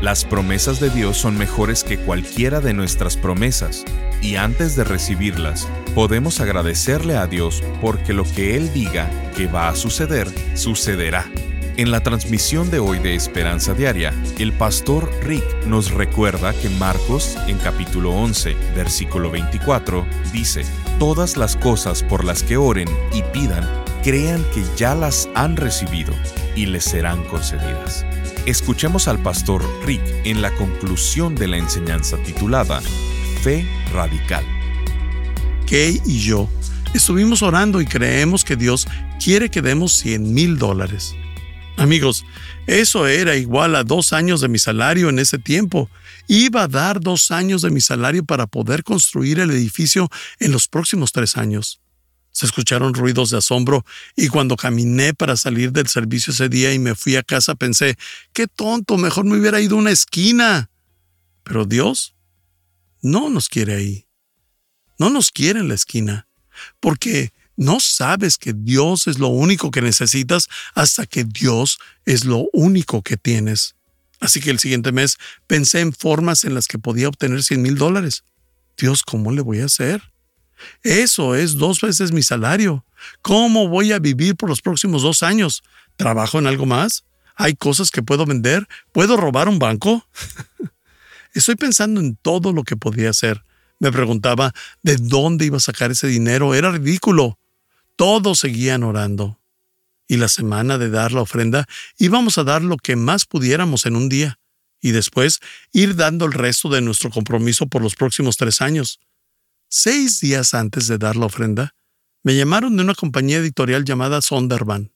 Las promesas de Dios son mejores que cualquiera de nuestras promesas, y antes de recibirlas, podemos agradecerle a Dios porque lo que Él diga que va a suceder, sucederá. En la transmisión de hoy de Esperanza Diaria, el pastor Rick nos recuerda que Marcos, en capítulo 11, versículo 24, dice, Todas las cosas por las que oren y pidan, crean que ya las han recibido y les serán concedidas. Escuchemos al pastor Rick en la conclusión de la enseñanza titulada Fe Radical. Kay y yo estuvimos orando y creemos que Dios quiere que demos 100 mil dólares. Amigos, eso era igual a dos años de mi salario en ese tiempo. Iba a dar dos años de mi salario para poder construir el edificio en los próximos tres años. Se escucharon ruidos de asombro y cuando caminé para salir del servicio ese día y me fui a casa pensé, qué tonto, mejor me hubiera ido a una esquina. Pero Dios no nos quiere ahí. No nos quiere en la esquina. Porque no sabes que Dios es lo único que necesitas hasta que Dios es lo único que tienes. Así que el siguiente mes pensé en formas en las que podía obtener 100 mil dólares. Dios, ¿cómo le voy a hacer? Eso es dos veces mi salario. ¿Cómo voy a vivir por los próximos dos años? ¿Trabajo en algo más? ¿Hay cosas que puedo vender? ¿Puedo robar un banco? Estoy pensando en todo lo que podía hacer. Me preguntaba de dónde iba a sacar ese dinero. Era ridículo. Todos seguían orando. Y la semana de dar la ofrenda íbamos a dar lo que más pudiéramos en un día. Y después ir dando el resto de nuestro compromiso por los próximos tres años. Seis días antes de dar la ofrenda, me llamaron de una compañía editorial llamada Sonderban.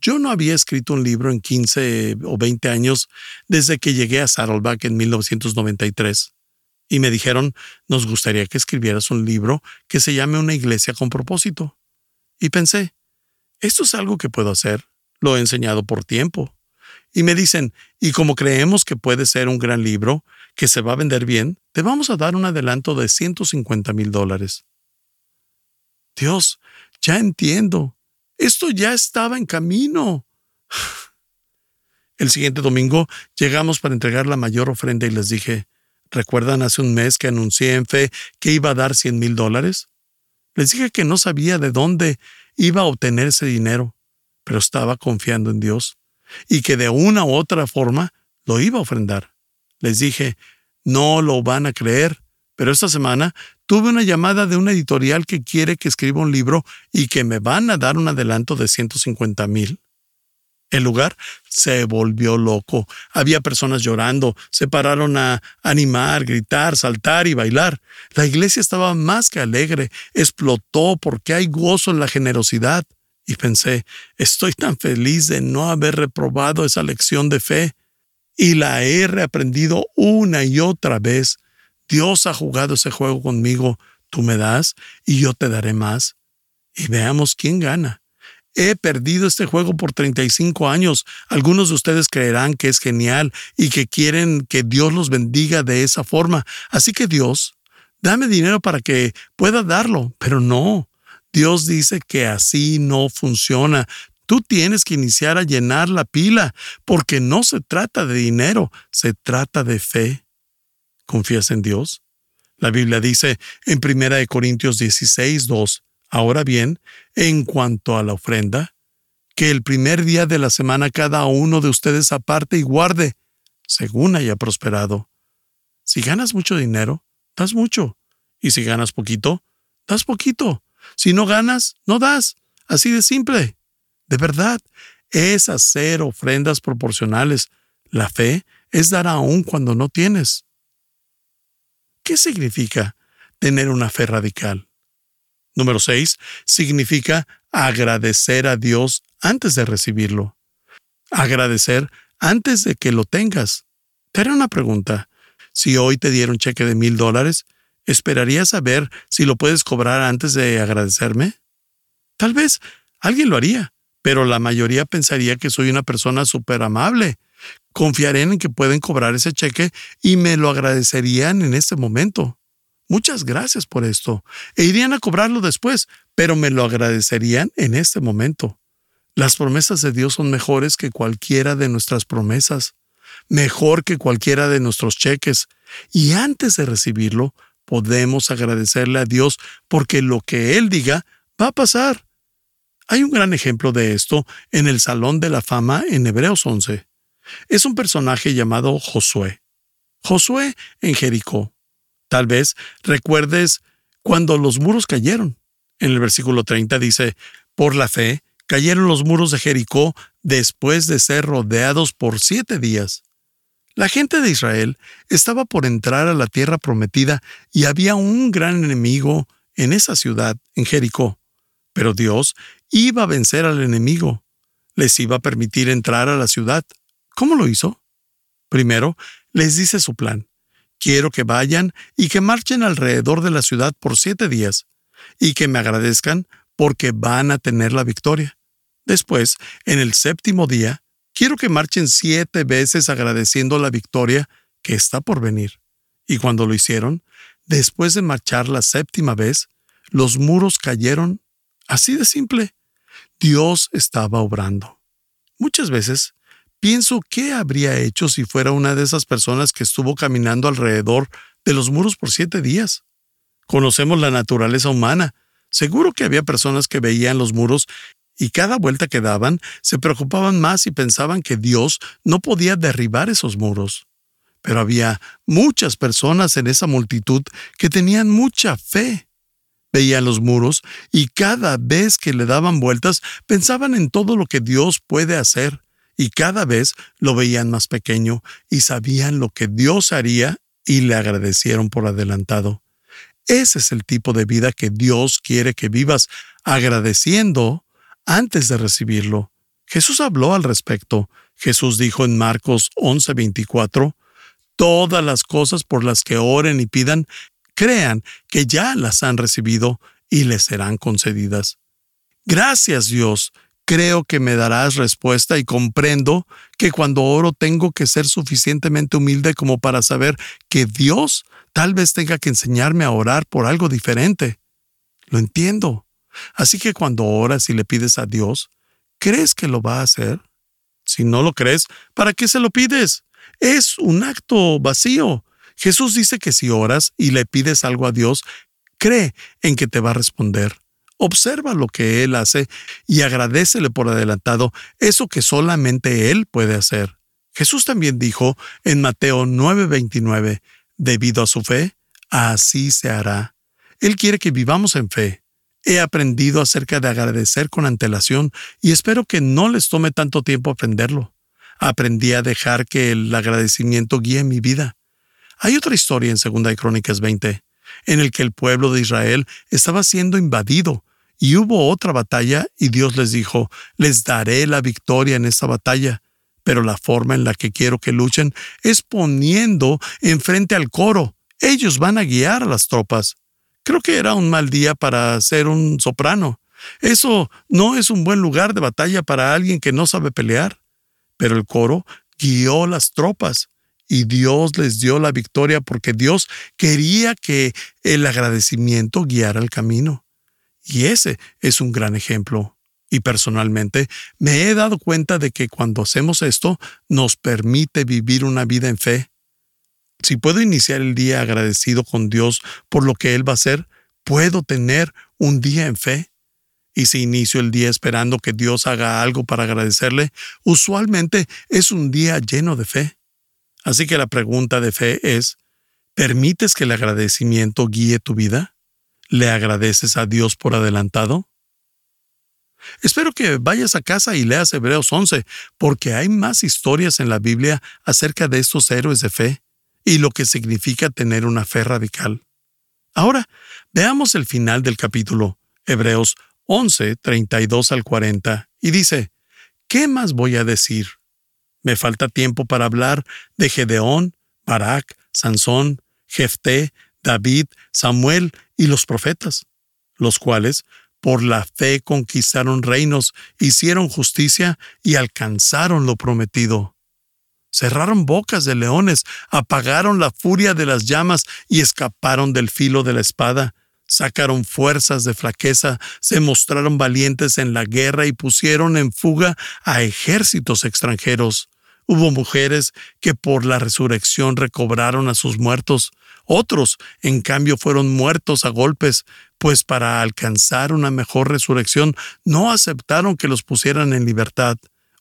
Yo no había escrito un libro en 15 o 20 años desde que llegué a Saddleback en 1993. Y me dijeron, nos gustaría que escribieras un libro que se llame Una iglesia con propósito. Y pensé, esto es algo que puedo hacer. Lo he enseñado por tiempo. Y me dicen, y como creemos que puede ser un gran libro, que se va a vender bien, te vamos a dar un adelanto de 150 mil dólares. Dios, ya entiendo. Esto ya estaba en camino. El siguiente domingo llegamos para entregar la mayor ofrenda y les dije, ¿recuerdan hace un mes que anuncié en fe que iba a dar 100 mil dólares? Les dije que no sabía de dónde iba a obtener ese dinero, pero estaba confiando en Dios y que de una u otra forma lo iba a ofrendar. Les dije, no lo van a creer, pero esta semana tuve una llamada de una editorial que quiere que escriba un libro y que me van a dar un adelanto de 150 mil. El lugar se volvió loco. Había personas llorando, se pararon a animar, gritar, saltar y bailar. La iglesia estaba más que alegre, explotó porque hay gozo en la generosidad. Y pensé, estoy tan feliz de no haber reprobado esa lección de fe y la he reaprendido una y otra vez. Dios ha jugado ese juego conmigo. Tú me das y yo te daré más. Y veamos quién gana. He perdido este juego por 35 años. Algunos de ustedes creerán que es genial y que quieren que Dios los bendiga de esa forma. Así que Dios, dame dinero para que pueda darlo. Pero no. Dios dice que así no funciona. Tú tienes que iniciar a llenar la pila, porque no se trata de dinero, se trata de fe. ¿Confías en Dios? La Biblia dice en 1 Corintios 16, 2, Ahora bien, en cuanto a la ofrenda, que el primer día de la semana cada uno de ustedes aparte y guarde, según haya prosperado. Si ganas mucho dinero, das mucho. Y si ganas poquito, das poquito. Si no ganas, no das. Así de simple. De verdad, es hacer ofrendas proporcionales. La fe es dar aún cuando no tienes. ¿Qué significa tener una fe radical? Número 6. Significa agradecer a Dios antes de recibirlo. Agradecer antes de que lo tengas. Te haré una pregunta. Si hoy te diera un cheque de mil dólares, ¿esperarías saber si lo puedes cobrar antes de agradecerme? Tal vez alguien lo haría, pero la mayoría pensaría que soy una persona súper amable. Confiarían en que pueden cobrar ese cheque y me lo agradecerían en este momento. Muchas gracias por esto. E irían a cobrarlo después, pero me lo agradecerían en este momento. Las promesas de Dios son mejores que cualquiera de nuestras promesas, mejor que cualquiera de nuestros cheques, y antes de recibirlo, podemos agradecerle a Dios porque lo que Él diga va a pasar. Hay un gran ejemplo de esto en el Salón de la Fama en Hebreos 11. Es un personaje llamado Josué. Josué en Jericó. Tal vez recuerdes cuando los muros cayeron. En el versículo 30 dice, por la fe cayeron los muros de Jericó después de ser rodeados por siete días. La gente de Israel estaba por entrar a la tierra prometida y había un gran enemigo en esa ciudad, en Jericó. Pero Dios iba a vencer al enemigo. Les iba a permitir entrar a la ciudad. ¿Cómo lo hizo? Primero, les dice su plan. Quiero que vayan y que marchen alrededor de la ciudad por siete días, y que me agradezcan porque van a tener la victoria. Después, en el séptimo día, quiero que marchen siete veces agradeciendo la victoria que está por venir. Y cuando lo hicieron, después de marchar la séptima vez, los muros cayeron así de simple. Dios estaba obrando. Muchas veces Pienso qué habría hecho si fuera una de esas personas que estuvo caminando alrededor de los muros por siete días. Conocemos la naturaleza humana. Seguro que había personas que veían los muros y cada vuelta que daban se preocupaban más y pensaban que Dios no podía derribar esos muros. Pero había muchas personas en esa multitud que tenían mucha fe. Veían los muros y cada vez que le daban vueltas pensaban en todo lo que Dios puede hacer y cada vez lo veían más pequeño y sabían lo que Dios haría y le agradecieron por adelantado. Ese es el tipo de vida que Dios quiere que vivas, agradeciendo antes de recibirlo. Jesús habló al respecto. Jesús dijo en Marcos 11:24, Todas las cosas por las que oren y pidan, crean que ya las han recibido y les serán concedidas. Gracias Dios Creo que me darás respuesta y comprendo que cuando oro tengo que ser suficientemente humilde como para saber que Dios tal vez tenga que enseñarme a orar por algo diferente. Lo entiendo. Así que cuando oras y le pides a Dios, ¿crees que lo va a hacer? Si no lo crees, ¿para qué se lo pides? Es un acto vacío. Jesús dice que si oras y le pides algo a Dios, cree en que te va a responder. Observa lo que Él hace y agradecele por adelantado eso que solamente Él puede hacer. Jesús también dijo en Mateo 9:29, debido a su fe, así se hará. Él quiere que vivamos en fe. He aprendido acerca de agradecer con antelación y espero que no les tome tanto tiempo aprenderlo. Aprendí a dejar que el agradecimiento guíe mi vida. Hay otra historia en 2 Crónicas 20 en el que el pueblo de Israel estaba siendo invadido, y hubo otra batalla, y Dios les dijo, les daré la victoria en esta batalla, pero la forma en la que quiero que luchen es poniendo enfrente al coro. Ellos van a guiar a las tropas. Creo que era un mal día para ser un soprano. Eso no es un buen lugar de batalla para alguien que no sabe pelear. Pero el coro guió las tropas y Dios les dio la victoria porque Dios quería que el agradecimiento guiara el camino. Y ese es un gran ejemplo. Y personalmente me he dado cuenta de que cuando hacemos esto nos permite vivir una vida en fe. Si puedo iniciar el día agradecido con Dios por lo que Él va a hacer, puedo tener un día en fe. Y si inicio el día esperando que Dios haga algo para agradecerle, usualmente es un día lleno de fe. Así que la pregunta de fe es, ¿permites que el agradecimiento guíe tu vida? ¿Le agradeces a Dios por adelantado? Espero que vayas a casa y leas Hebreos 11, porque hay más historias en la Biblia acerca de estos héroes de fe y lo que significa tener una fe radical. Ahora, veamos el final del capítulo, Hebreos 11, 32 al 40, y dice, ¿qué más voy a decir? Me falta tiempo para hablar de Gedeón, Barak, Sansón, Jefté, David, Samuel y los profetas, los cuales por la fe conquistaron reinos, hicieron justicia y alcanzaron lo prometido. Cerraron bocas de leones, apagaron la furia de las llamas y escaparon del filo de la espada. Sacaron fuerzas de flaqueza, se mostraron valientes en la guerra y pusieron en fuga a ejércitos extranjeros. Hubo mujeres que por la resurrección recobraron a sus muertos. Otros, en cambio, fueron muertos a golpes, pues para alcanzar una mejor resurrección no aceptaron que los pusieran en libertad.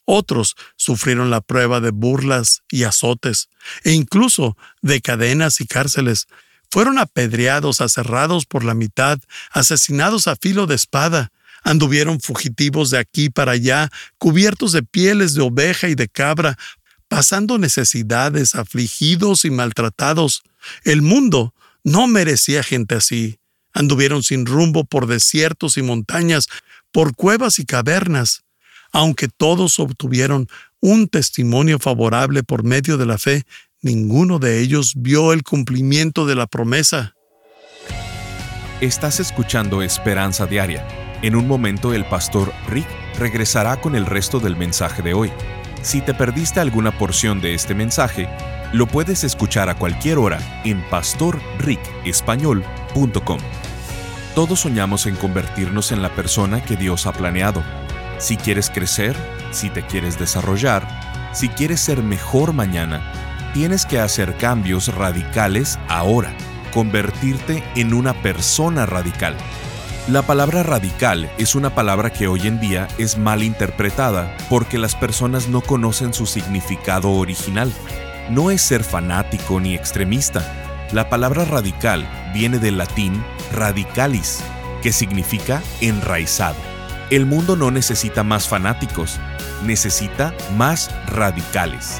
Otros sufrieron la prueba de burlas y azotes, e incluso de cadenas y cárceles. Fueron apedreados, aserrados por la mitad, asesinados a filo de espada. Anduvieron fugitivos de aquí para allá, cubiertos de pieles de oveja y de cabra, pasando necesidades, afligidos y maltratados. El mundo no merecía gente así. Anduvieron sin rumbo por desiertos y montañas, por cuevas y cavernas. Aunque todos obtuvieron un testimonio favorable por medio de la fe, ninguno de ellos vio el cumplimiento de la promesa. Estás escuchando Esperanza Diaria. En un momento el pastor Rick regresará con el resto del mensaje de hoy. Si te perdiste alguna porción de este mensaje, lo puedes escuchar a cualquier hora en pastorricespañol.com. Todos soñamos en convertirnos en la persona que Dios ha planeado. Si quieres crecer, si te quieres desarrollar, si quieres ser mejor mañana, tienes que hacer cambios radicales ahora, convertirte en una persona radical. La palabra radical es una palabra que hoy en día es mal interpretada porque las personas no conocen su significado original. No es ser fanático ni extremista. La palabra radical viene del latín radicalis, que significa enraizado. El mundo no necesita más fanáticos, necesita más radicales.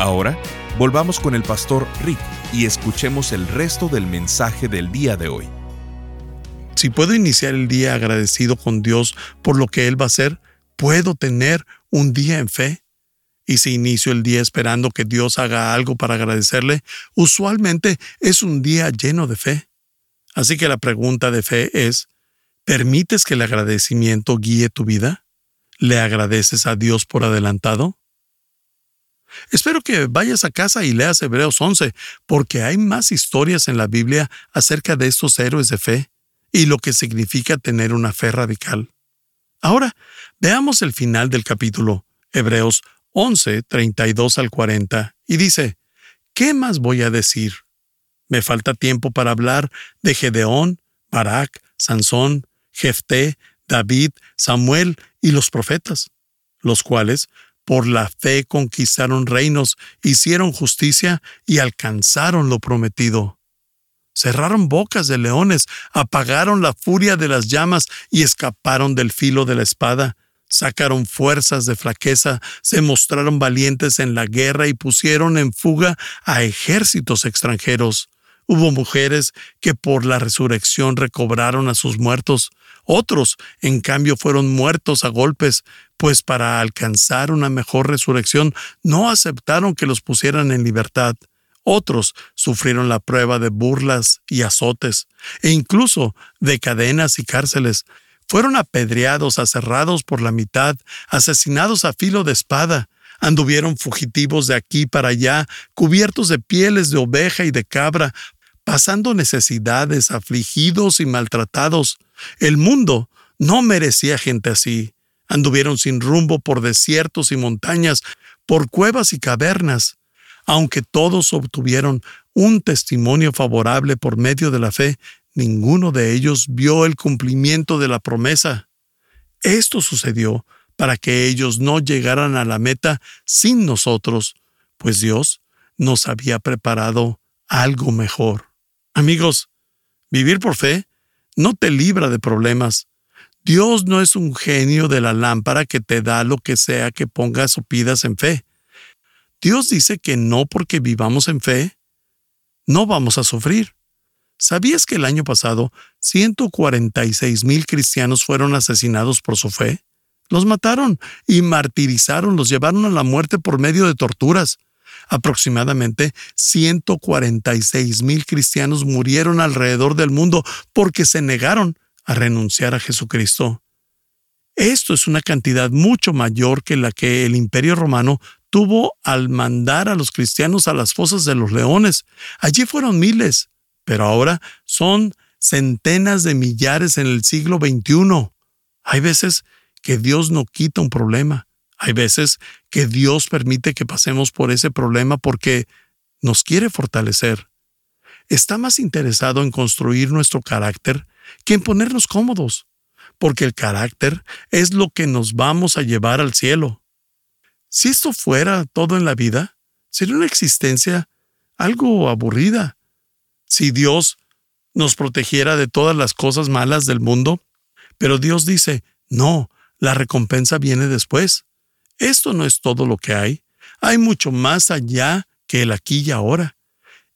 Ahora, volvamos con el pastor Rick y escuchemos el resto del mensaje del día de hoy. Si puedo iniciar el día agradecido con Dios por lo que Él va a hacer, puedo tener un día en fe. Y si inicio el día esperando que Dios haga algo para agradecerle, usualmente es un día lleno de fe. Así que la pregunta de fe es, ¿permites que el agradecimiento guíe tu vida? ¿Le agradeces a Dios por adelantado? Espero que vayas a casa y leas Hebreos 11, porque hay más historias en la Biblia acerca de estos héroes de fe y lo que significa tener una fe radical. Ahora, veamos el final del capítulo, Hebreos 11, 32 al 40, y dice, ¿qué más voy a decir? Me falta tiempo para hablar de Gedeón, Barak, Sansón, Jefté, David, Samuel y los profetas, los cuales Por la fe conquistaron reinos, hicieron justicia y alcanzaron lo prometido. Cerraron bocas de leones, apagaron la furia de las llamas y escaparon del filo de la espada. Sacaron fuerzas de flaqueza, se mostraron valientes en la guerra y pusieron en fuga a ejércitos extranjeros. Hubo mujeres que por la resurrección recobraron a sus muertos. Otros, en cambio, fueron muertos a golpes, pues para alcanzar una mejor resurrección no aceptaron que los pusieran en libertad. Otros sufrieron la prueba de burlas y azotes, e incluso de cadenas y cárceles. Fueron apedreados, aserrados por la mitad, asesinados a filo de espada. Anduvieron fugitivos de aquí para allá, cubiertos de pieles de oveja y de cabra, pasando necesidades, afligidos y maltratados. El mundo no merecía gente así. Anduvieron sin rumbo por desiertos y montañas, por cuevas y cavernas. Aunque todos obtuvieron un testimonio favorable por medio de la fe, ninguno de ellos vio el cumplimiento de la promesa. Esto sucedió para que ellos no llegaran a la meta sin nosotros, pues Dios nos había preparado algo mejor. Amigos, vivir por fe no te libra de problemas. Dios no es un genio de la lámpara que te da lo que sea que pongas o pidas en fe. Dios dice que no porque vivamos en fe, no vamos a sufrir. ¿Sabías que el año pasado 146 mil cristianos fueron asesinados por su fe? Los mataron y martirizaron, los llevaron a la muerte por medio de torturas. Aproximadamente 146 mil cristianos murieron alrededor del mundo porque se negaron a renunciar a Jesucristo. Esto es una cantidad mucho mayor que la que el Imperio Romano tuvo al mandar a los cristianos a las fosas de los leones. Allí fueron miles, pero ahora son centenas de millares en el siglo XXI. Hay veces que Dios no quita un problema, hay veces que Dios permite que pasemos por ese problema porque nos quiere fortalecer. Está más interesado en construir nuestro carácter que en ponernos cómodos, porque el carácter es lo que nos vamos a llevar al cielo. Si esto fuera todo en la vida, sería una existencia algo aburrida. Si Dios nos protegiera de todas las cosas malas del mundo, pero Dios dice, no, la recompensa viene después. Esto no es todo lo que hay. Hay mucho más allá que el aquí y ahora.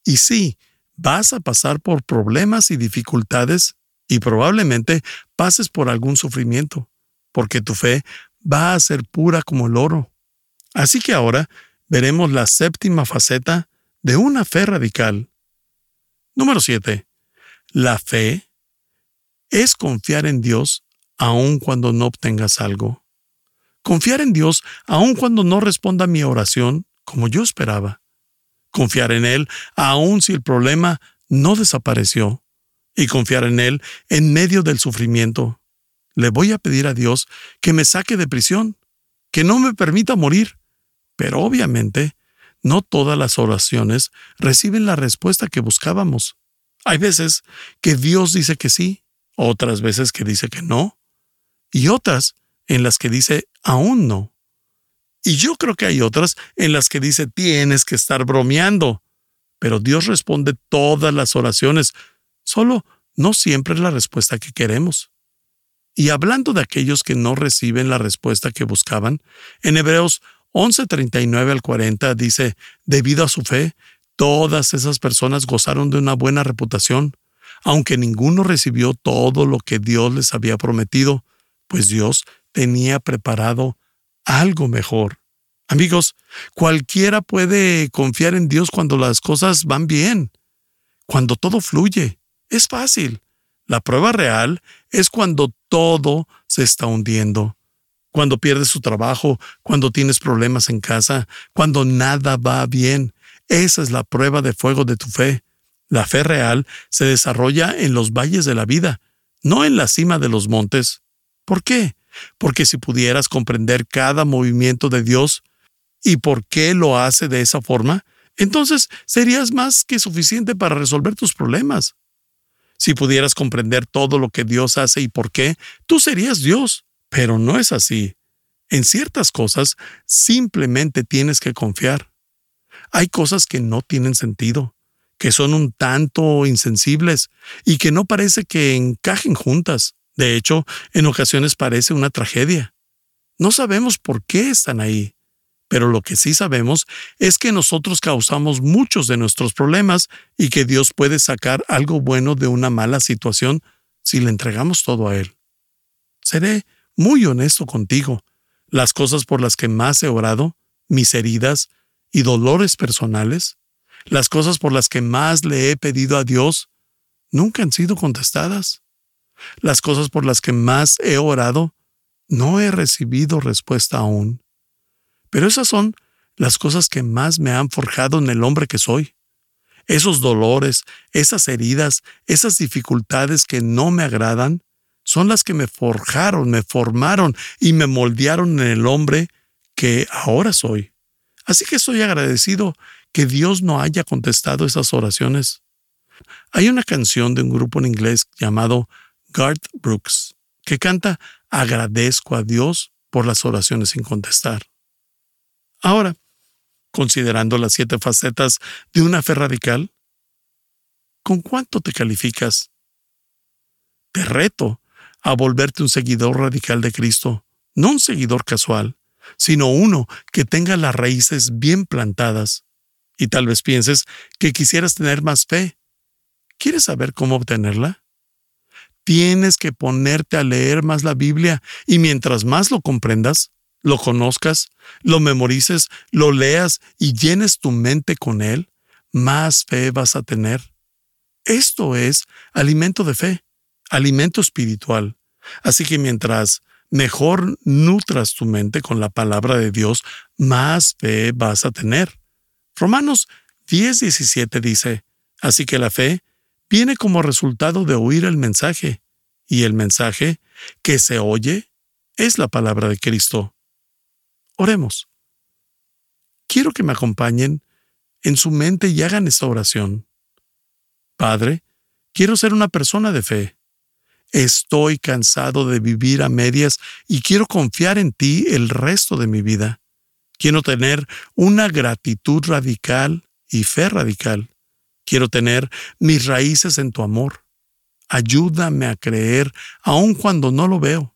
Y sí, vas a pasar por problemas y dificultades y probablemente pases por algún sufrimiento, porque tu fe va a ser pura como el oro. Así que ahora veremos la séptima faceta de una fe radical. Número 7. La fe es confiar en Dios aun cuando no obtengas algo. Confiar en Dios aun cuando no responda a mi oración como yo esperaba. Confiar en Él aun si el problema no desapareció. Y confiar en Él en medio del sufrimiento. Le voy a pedir a Dios que me saque de prisión, que no me permita morir. Pero obviamente, no todas las oraciones reciben la respuesta que buscábamos. Hay veces que Dios dice que sí, otras veces que dice que no, y otras en las que dice aún no. Y yo creo que hay otras en las que dice tienes que estar bromeando. Pero Dios responde todas las oraciones, solo no siempre es la respuesta que queremos. Y hablando de aquellos que no reciben la respuesta que buscaban, en Hebreos 11:39 al 40 dice, debido a su fe, todas esas personas gozaron de una buena reputación, aunque ninguno recibió todo lo que Dios les había prometido, pues Dios tenía preparado algo mejor. Amigos, cualquiera puede confiar en Dios cuando las cosas van bien, cuando todo fluye. Es fácil. La prueba real es cuando todo se está hundiendo, cuando pierdes tu trabajo, cuando tienes problemas en casa, cuando nada va bien. Esa es la prueba de fuego de tu fe. La fe real se desarrolla en los valles de la vida, no en la cima de los montes. ¿Por qué? Porque si pudieras comprender cada movimiento de Dios y por qué lo hace de esa forma, entonces serías más que suficiente para resolver tus problemas. Si pudieras comprender todo lo que Dios hace y por qué, tú serías Dios. Pero no es así. En ciertas cosas simplemente tienes que confiar. Hay cosas que no tienen sentido, que son un tanto insensibles y que no parece que encajen juntas. De hecho, en ocasiones parece una tragedia. No sabemos por qué están ahí, pero lo que sí sabemos es que nosotros causamos muchos de nuestros problemas y que Dios puede sacar algo bueno de una mala situación si le entregamos todo a Él. Seré muy honesto contigo. Las cosas por las que más he orado, mis heridas y dolores personales, las cosas por las que más le he pedido a Dios, nunca han sido contestadas. Las cosas por las que más he orado, no he recibido respuesta aún. Pero esas son las cosas que más me han forjado en el hombre que soy. Esos dolores, esas heridas, esas dificultades que no me agradan, son las que me forjaron, me formaron y me moldearon en el hombre que ahora soy. Así que estoy agradecido que Dios no haya contestado esas oraciones. Hay una canción de un grupo en inglés llamado Garth Brooks que canta Agradezco a Dios por las oraciones sin contestar. Ahora, considerando las siete facetas de una fe radical, ¿con cuánto te calificas? Te reto a volverte un seguidor radical de Cristo, no un seguidor casual, sino uno que tenga las raíces bien plantadas. Y tal vez pienses que quisieras tener más fe. ¿Quieres saber cómo obtenerla? Tienes que ponerte a leer más la Biblia y mientras más lo comprendas, lo conozcas, lo memorices, lo leas y llenes tu mente con él, más fe vas a tener. Esto es alimento de fe, alimento espiritual. Así que mientras mejor nutras tu mente con la palabra de Dios, más fe vas a tener. Romanos 10:17 dice, así que la fe viene como resultado de oír el mensaje, y el mensaje que se oye es la palabra de Cristo. Oremos. Quiero que me acompañen en su mente y hagan esta oración. Padre, quiero ser una persona de fe. Estoy cansado de vivir a medias y quiero confiar en ti el resto de mi vida. Quiero tener una gratitud radical y fe radical. Quiero tener mis raíces en tu amor. Ayúdame a creer aun cuando no lo veo.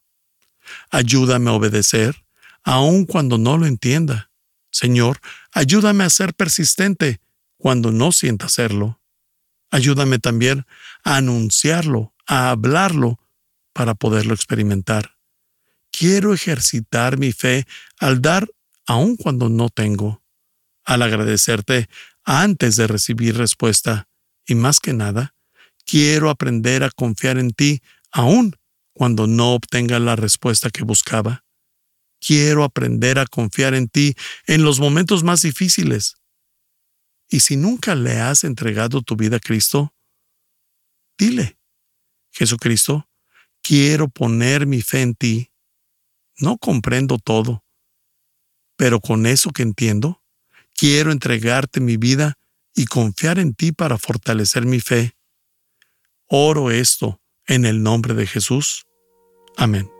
Ayúdame a obedecer aun cuando no lo entienda. Señor, ayúdame a ser persistente cuando no sienta hacerlo. Ayúdame también a anunciarlo, a hablarlo, para poderlo experimentar. Quiero ejercitar mi fe al dar aun cuando no tengo, al agradecerte antes de recibir respuesta y más que nada, quiero aprender a confiar en ti aun cuando no obtenga la respuesta que buscaba. Quiero aprender a confiar en ti en los momentos más difíciles. Y si nunca le has entregado tu vida a Cristo, dile, Jesucristo, quiero poner mi fe en ti. No comprendo todo, pero con eso que entiendo, quiero entregarte mi vida y confiar en ti para fortalecer mi fe. Oro esto en el nombre de Jesús. Amén.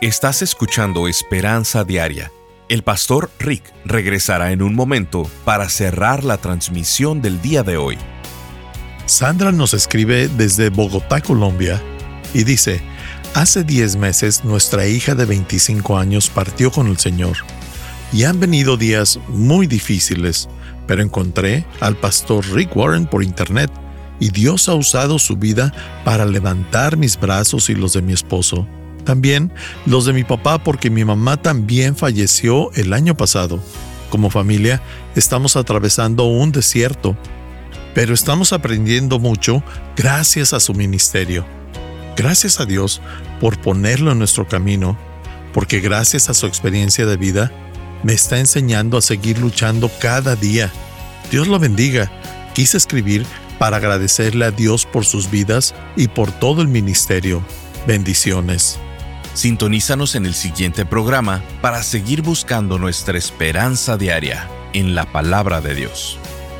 Estás escuchando Esperanza Diaria. El pastor Rick regresará en un momento para cerrar la transmisión del día de hoy. Sandra nos escribe desde Bogotá, Colombia, y dice, hace 10 meses nuestra hija de 25 años partió con el Señor, y han venido días muy difíciles, pero encontré al pastor Rick Warren por internet, y Dios ha usado su vida para levantar mis brazos y los de mi esposo también los de mi papá porque mi mamá también falleció el año pasado. Como familia estamos atravesando un desierto, pero estamos aprendiendo mucho gracias a su ministerio. Gracias a Dios por ponerlo en nuestro camino, porque gracias a su experiencia de vida me está enseñando a seguir luchando cada día. Dios lo bendiga. Quise escribir para agradecerle a Dios por sus vidas y por todo el ministerio. Bendiciones. Sintonízanos en el siguiente programa para seguir buscando nuestra esperanza diaria en la palabra de Dios.